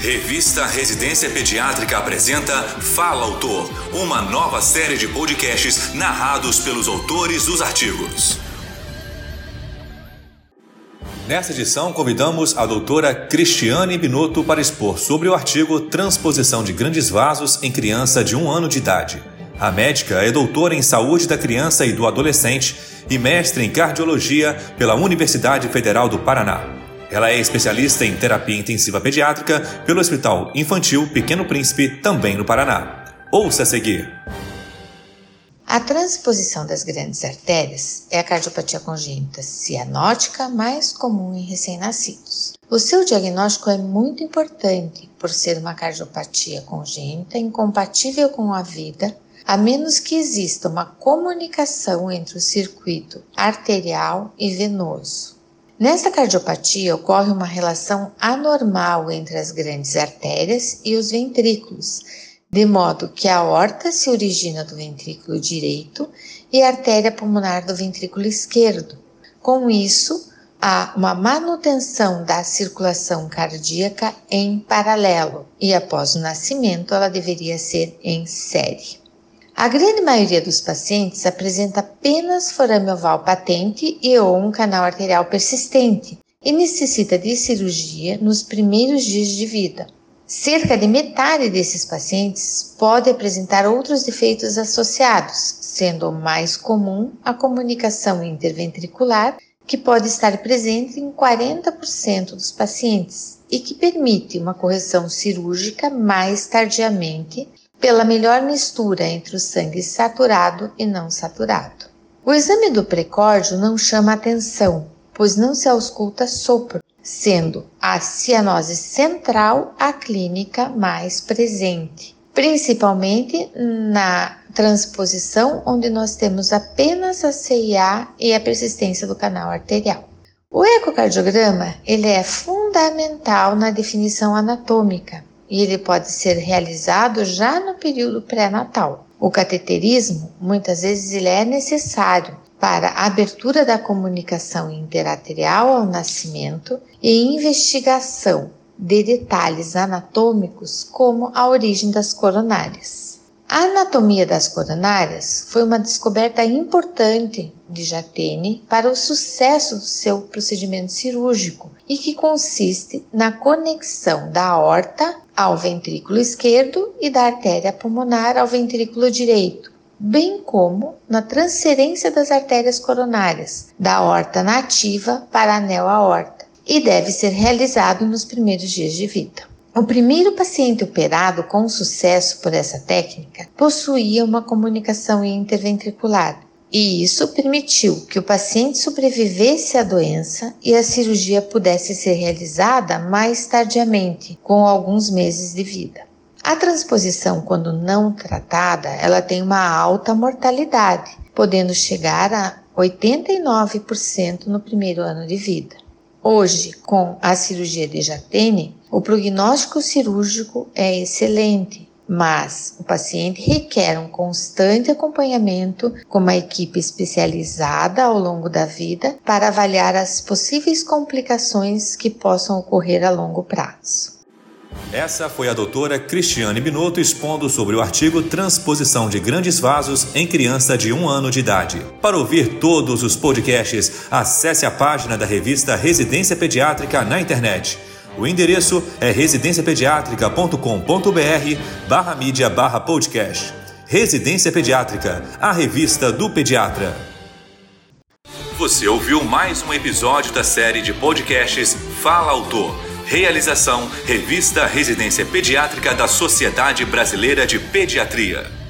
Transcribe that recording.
Revista Residência Pediátrica apresenta Fala Autor, uma nova série de podcasts narrados pelos autores dos artigos. Nesta edição, convidamos a doutora Cristiane Binotto para expor sobre o artigo Transposição de grandes vasos em criança de um ano de idade. A médica é doutora em saúde da criança e do adolescente e mestre em cardiologia pela Universidade Federal do Paraná. Ela é especialista em terapia intensiva pediátrica pelo Hospital Infantil Pequeno Príncipe, também no Paraná. Ouça a seguir. A transposição das grandes artérias é a cardiopatia congênita cianótica mais comum em recém-nascidos. O seu diagnóstico é muito importante por ser uma cardiopatia congênita incompatível com a vida, a menos que exista uma comunicação entre o circuito arterial e venoso. Nesta cardiopatia ocorre uma relação anormal entre as grandes artérias e os ventrículos, de modo que a aorta se origina do ventrículo direito e a artéria pulmonar do ventrículo esquerdo. Com isso, há uma manutenção da circulação cardíaca em paralelo e após o nascimento ela deveria ser em série. A grande maioria dos pacientes apresenta apenas forame oval patente e ou um canal arterial persistente e necessita de cirurgia nos primeiros dias de vida. Cerca de metade desses pacientes pode apresentar outros defeitos associados, sendo o mais comum a comunicação interventricular, que pode estar presente em 40% dos pacientes e que permite uma correção cirúrgica mais tardiamente pela melhor mistura entre o sangue saturado e não saturado. O exame do precórdio não chama atenção, pois não se ausculta sopro, sendo a cianose central a clínica mais presente, principalmente na transposição, onde nós temos apenas a CIA e a persistência do canal arterial. O ecocardiograma ele é fundamental na definição anatômica, e ele pode ser realizado já no período pré-natal. O cateterismo, muitas vezes, ele é necessário para a abertura da comunicação interarterial ao nascimento e investigação de detalhes anatômicos como a origem das coronárias. A anatomia das coronárias foi uma descoberta importante de Jatene para o sucesso do seu procedimento cirúrgico e que consiste na conexão da aorta ao ventrículo esquerdo e da artéria pulmonar ao ventrículo direito, bem como na transferência das artérias coronárias da aorta nativa para a anel aorta, e deve ser realizado nos primeiros dias de vida. O primeiro paciente operado com sucesso por essa técnica possuía uma comunicação interventricular, e isso permitiu que o paciente sobrevivesse à doença e a cirurgia pudesse ser realizada mais tardiamente, com alguns meses de vida. A transposição, quando não tratada, ela tem uma alta mortalidade, podendo chegar a 89% no primeiro ano de vida. Hoje, com a cirurgia de Jatene, o prognóstico cirúrgico é excelente, mas o paciente requer um constante acompanhamento com uma equipe especializada ao longo da vida para avaliar as possíveis complicações que possam ocorrer a longo prazo. Essa foi a doutora Cristiane Binotto expondo sobre o artigo Transposição de Grandes Vasos em Criança de um ano de idade. Para ouvir todos os podcasts, acesse a página da revista Residência Pediátrica na internet. O endereço é residenciapediatrica.com.br barra mídia barra podcast. Residência Pediátrica, a revista do pediatra. Você ouviu mais um episódio da série de podcasts Fala Autor Realização: Revista Residência Pediátrica da Sociedade Brasileira de Pediatria.